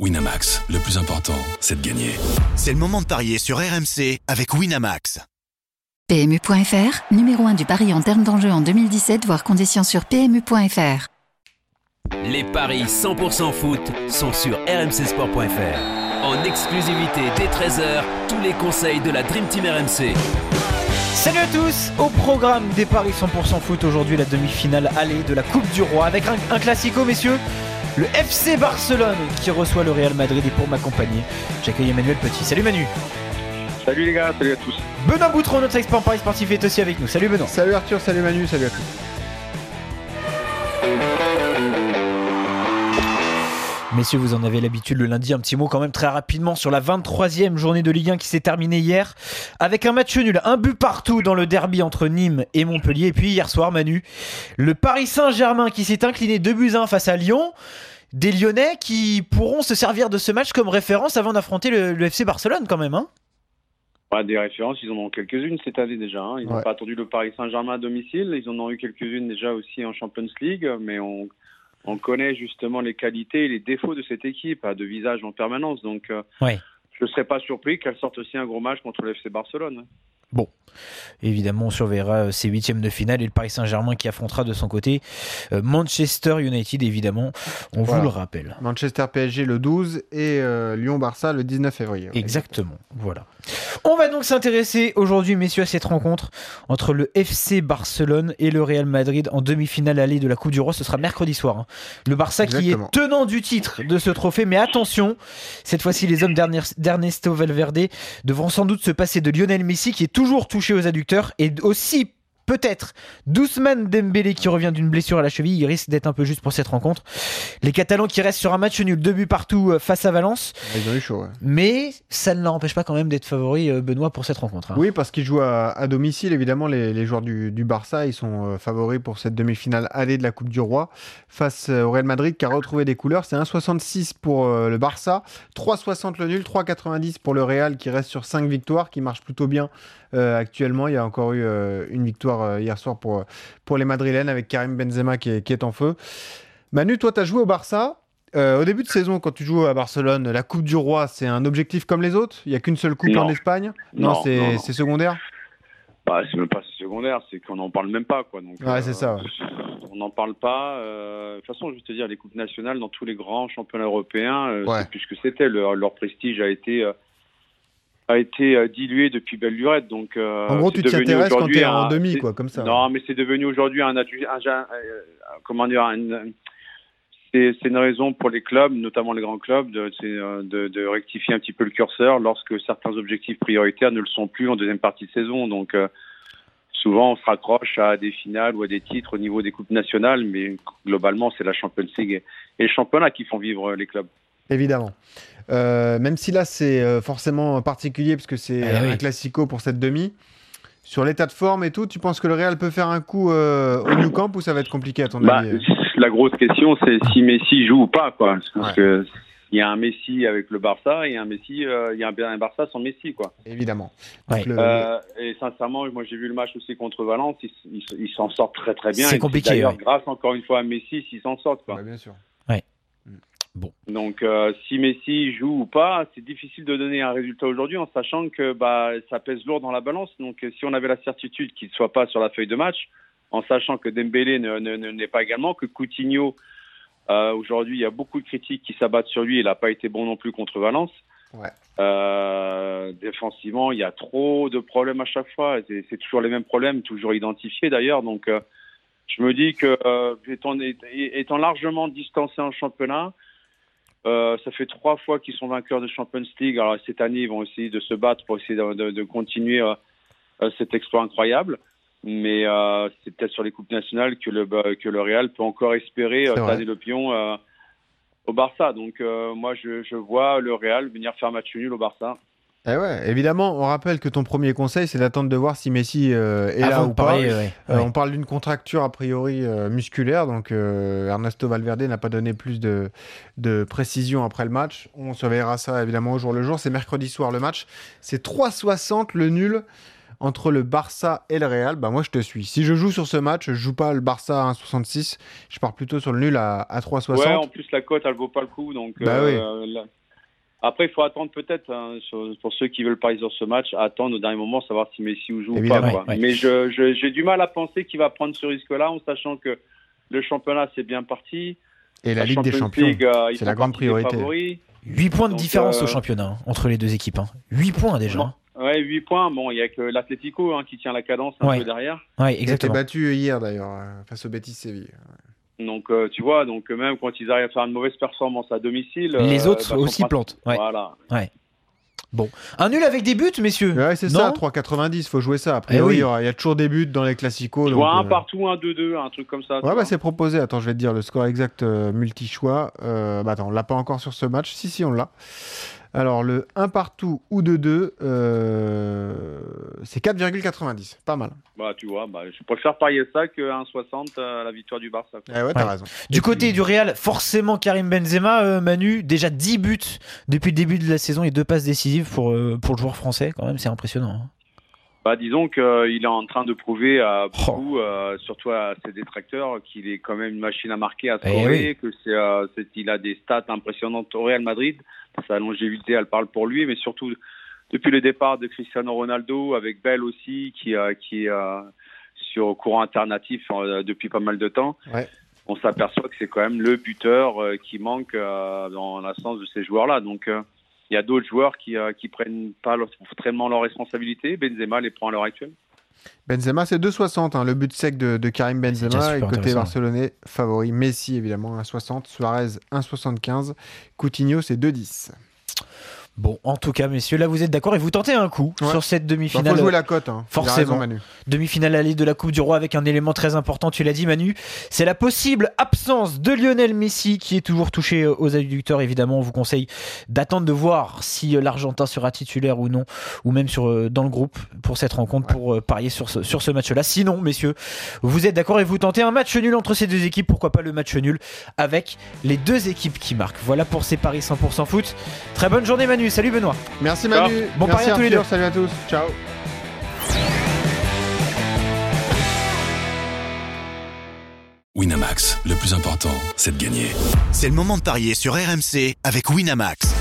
Winamax, le plus important, c'est de gagner. C'est le moment de parier sur RMC avec Winamax. PMU.fr, numéro 1 du pari en termes d'enjeu en 2017, voire conditions sur PMU.fr. Les paris 100% foot sont sur rmcsport.fr. En exclusivité dès 13h, tous les conseils de la Dream Team RMC. Salut à tous Au programme des paris 100% foot, aujourd'hui la demi-finale allée de la Coupe du Roi avec un, un classico, messieurs le FC Barcelone qui reçoit le Real Madrid et pour m'accompagner, j'accueille Emmanuel Petit. Salut Manu. Salut les gars, salut à tous. Benoît Boutron, notre expert en Paris sportif est aussi avec nous. Salut Benoît. Salut Arthur, salut Manu, salut à tous Messieurs, vous en avez l'habitude le lundi, un petit mot quand même très rapidement sur la 23e journée de Ligue 1 qui s'est terminée hier avec un match nul, un but partout dans le derby entre Nîmes et Montpellier. Et puis hier soir, Manu, le Paris Saint-Germain qui s'est incliné 2 buts 1 face à Lyon. Des Lyonnais qui pourront se servir de ce match comme référence avant d'affronter le, FC Barcelone quand même. Hein des références, ils en ont quelques-unes cette année déjà. Hein. Ils n'ont pas attendu le Paris Saint-Germain à domicile. Ils en ont eu quelques-unes déjà aussi en Champions League, mais on on connaît justement les qualités et les défauts de cette équipe, à de visage en permanence. Donc, euh, je ne serais pas surpris qu'elle sorte aussi un gros match contre le FC Barcelone. Bon, évidemment, on surveillera euh, ces huitièmes de finale et le Paris Saint-Germain qui affrontera de son côté euh, Manchester United, évidemment, on vous le rappelle. Manchester PSG le 12 et Lyon-Barça le 19 février. Exactement, voilà. On va donc s'intéresser aujourd'hui, messieurs, à cette rencontre entre le FC Barcelone et le Real Madrid en demi-finale allée de la Coupe du Roi. Ce sera mercredi soir. Hein. Le Barça qui est tenant du titre de ce trophée. Mais attention, cette fois-ci, les hommes d'Ernesto Valverde devront sans doute se passer de Lionel Messi qui est toujours touché aux adducteurs et aussi peut-être Doucement Dembélé qui revient d'une blessure à la cheville, il risque d'être un peu juste pour cette rencontre. Les Catalans qui restent sur un match nul, deux buts partout euh, face à Valence. Ils ont eu chaud, Mais ça ne l'empêche pas quand même d'être favori, euh, Benoît, pour cette rencontre. Hein. Oui, parce qu'ils jouent à, domicile, évidemment, les, joueurs du, Barça, ils sont euh, favoris pour cette demi-finale allée de la Coupe du Roi face au Real Madrid qui a retrouvé des couleurs. C'est 1,66 pour le Barça, 3,60 le nul, 3,90 pour le Real qui reste sur 5 victoires, qui marche plutôt bien euh, actuellement. Il y a encore eu euh, une victoire euh, hier soir pour, pour les Madrilènes avec Karim Benzema qui est, en feu. Manu, toi, tu as joué au Barça. au début de saison, quand tu joues à Barcelone, la Coupe du Roi, c'est un objectif comme les autres? Il n'y a qu'une seule coupe en Espagne? Non, c'est secondaire? Bah, c'est même pas secondaire, c'est qu'on n'en parle même pas. Quoi. Donc, ouais, c'est ça. On n'en parle pas. de toute façon, je veux te dire, les coupes nationales dans tous les grands championnats européens, c'est plus que c'était. Leur, leur, prestige a été a été euh, dilué depuis belle lurette. Donc, euh, en gros, tu t'intéresses quand tu es en demi, quoi, comme ça. Non, mais c'est devenu aujourd'hui un, un, un, comment dire, c'est une raison pour les clubs, notamment les grands clubs, de, de, de, rectifier un petit peu le curseur lorsque certains objectifs prioritaires ne le sont plus en deuxième partie de saison. Donc, euh, souvent, on se raccroche à des finales ou à des titres au niveau des coupes nationales, mais globalement, c'est la Champions League et le championnat qui font vivre les clubs. Évidemment. Euh, même si là c'est euh, forcément particulier parce que c'est eh un classico pour cette demi. Sur l'état de forme et tout, tu penses que le Real peut faire un coup euh, au New Camp ou ça va être compliqué à ton bah, avis La grosse question c'est si Messi joue ou pas, quoi. Parce que il y a un Messi avec le Barça et un Messi, il y a un, Barça sans Messi, quoi. Évidemment. et sincèrement, moi j'ai vu le match aussi contre Valence, ils s'en sortent très très bien. C'est compliqué. D'ailleurs, grâce encore une fois à Messi, s'ils s'en sortent, quoi. bien sûr. Bon. Donc, euh, si Messi joue ou pas, c'est difficile de donner un résultat aujourd'hui en sachant que bah, ça pèse lourd dans la balance. Donc, euh, si on avait la certitude qu'il ne soit pas sur la feuille de match, en sachant que Dembélé n'est ne, ne, pas également, que Coutinho, euh, aujourd'hui, il y a beaucoup de critiques qui s'abattent sur lui. Il n'a pas été bon non plus contre Valence. Ouais. Euh, défensivement, il y a trop de problèmes à chaque fois. C'est toujours les mêmes problèmes, toujours identifiés d'ailleurs. Donc, je me dis que étant, étant largement distancé en championnat, euh, ça fait trois fois qu'ils sont vainqueurs de Champions League. Alors cette année, ils vont essayer de se battre pour essayer de, de, continuer euh, euh, cet exploit incroyable. Mais euh, c'est peut-être sur les coupes nationales que le que le Real peut encore espérer euh, le pion au Barça. Donc moi, je, je vois le Real venir faire match nul au Barça. Eh ouais, évidemment, on rappelle que ton premier conseil, c'est d'attendre de voir si Messi euh, est là ou pas. Euh, on parle d'une contracture a priori euh, musculaire, donc Ernesto Valverde n'a pas donné plus de, de, précision après le match. On surveillera ça évidemment au jour le jour. C'est mercredi soir le match. C'est 3,60 le nul entre le Barça et le Real, bah moi je te suis. Si je joue sur ce match, je joue pas le Barça à 1,66, je pars plutôt sur le nul à, à 3,60. Ouais, en plus la cote elle vaut pas le coup. Donc, bah euh, là... Après, il faut attendre peut-être, hein, pour ceux qui veulent parier sur ce match, attendre au dernier moment, savoir si Messi joue ou pas. Quoi. Mais j'ai je, du mal à penser qu'il va prendre ce risque-là, en sachant que le championnat c'est bien parti. Et la, Ligue des Champions, euh, c'est la grande priorité. 8 points de différence au euh, championnat hein, entre les deux équipes. Hein. 8 points déjà. Hein. Ouais, 8 points. Bon, il y a que l'Atlético hein, qui tient la cadence un peu derrière. Ouais, exactement. Il a été battu hier d'ailleurs euh, face au Betis Séville. Donc, tu vois, donc même quand ils arrivent à faire une mauvaise performance à domicile, les autres bah, aussi plantent. Voilà. Ouais. Bon, un nul avec des buts, messieurs. Ouais, c'est ça, 3,90, faut jouer ça. Après, eh oui. il y, a toujours des buts dans les classicos. Tu vois, un partout, un 2-2, un truc comme ça. Ouais, bah c'est proposé. Attends, je vais te dire le score exact multi-choix. Euh, bah attends, on l'a pas encore sur ce match. Si, si, on l'a. Alors, le 1 partout ou 2-2, euh, c'est 4,90. Pas mal. Bah, tu vois, bah, je préfère parier ça que 1,60 à la victoire du Barça. Eh ouais, t'as raison. Du côté du Real, forcément Karim Benzema, euh, Manu, déjà 10 buts depuis le début de la saison et deux passes décisives pour, euh, pour le joueur français, quand même, c'est impressionnant. Hein. Bah, disons qu'il est en train de prouver à oh. beaucoup, surtout à ses détracteurs, qu'il est quand même une machine à marquer, à eh scorer, que c'est, qu'il a des stats impressionnantes au Real Madrid sa longévité, elle parle pour lui, mais surtout depuis le départ de Cristiano Ronaldo, avec Bell aussi, qui, euh, qui est euh, sur courant alternatif euh, depuis pas mal de temps. On s'aperçoit que c'est quand même le buteur qui manque dans l'absence de ces joueurs-là. Donc, il y a d'autres joueurs qui, qui prennent pas extrêmement leurs responsabilités. Benzema les prend à l'heure actuelle. Benzema, c'est 2,60, hein, le but sec de, Karim Benzema. Et côté barcelonais, favori Messi, évidemment, 1,60. Suarez, 1,75. Coutinho, c'est 2,10. Bon, en tout cas, messieurs, là vous êtes d'accord et vous tentez un coup sur cette demi-finale. Il faut jouer la cote, hein. forcément. Demi-finale à l'île de la Coupe du Roi avec un élément très important, tu l'as dit Manu, c'est la possible absence de Lionel Messi qui est toujours touché euh, aux adducteurs. Évidemment, on vous conseille d'attendre de voir si euh, l'Argentin sera titulaire ou non, ou même sur, euh, dans le groupe pour cette rencontre, pour parier sur ce, sur ce match-là. Sinon, messieurs, vous êtes d'accord et vous tentez un match nul entre ces deux équipes, pourquoi pas le match nul avec les deux équipes qui marquent. Voilà pour ces paris 100% foot. Très bonne journée Manu. Salut Benoît. Merci Manu. Bon Merci à tous les deux. Salut à tous. Ciao. Winamax, le plus important, c'est de gagner. C'est le moment de parier sur RMC avec Winamax.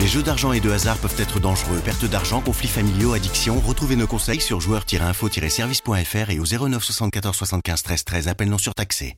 Les jeux d'argent et de hasard peuvent être dangereux. Perte d'argent, conflits familiaux, addiction. Retrouvez nos conseils sur joueurs-info-service.fr et au 09 74 75 13 13. Appel non surtaxé.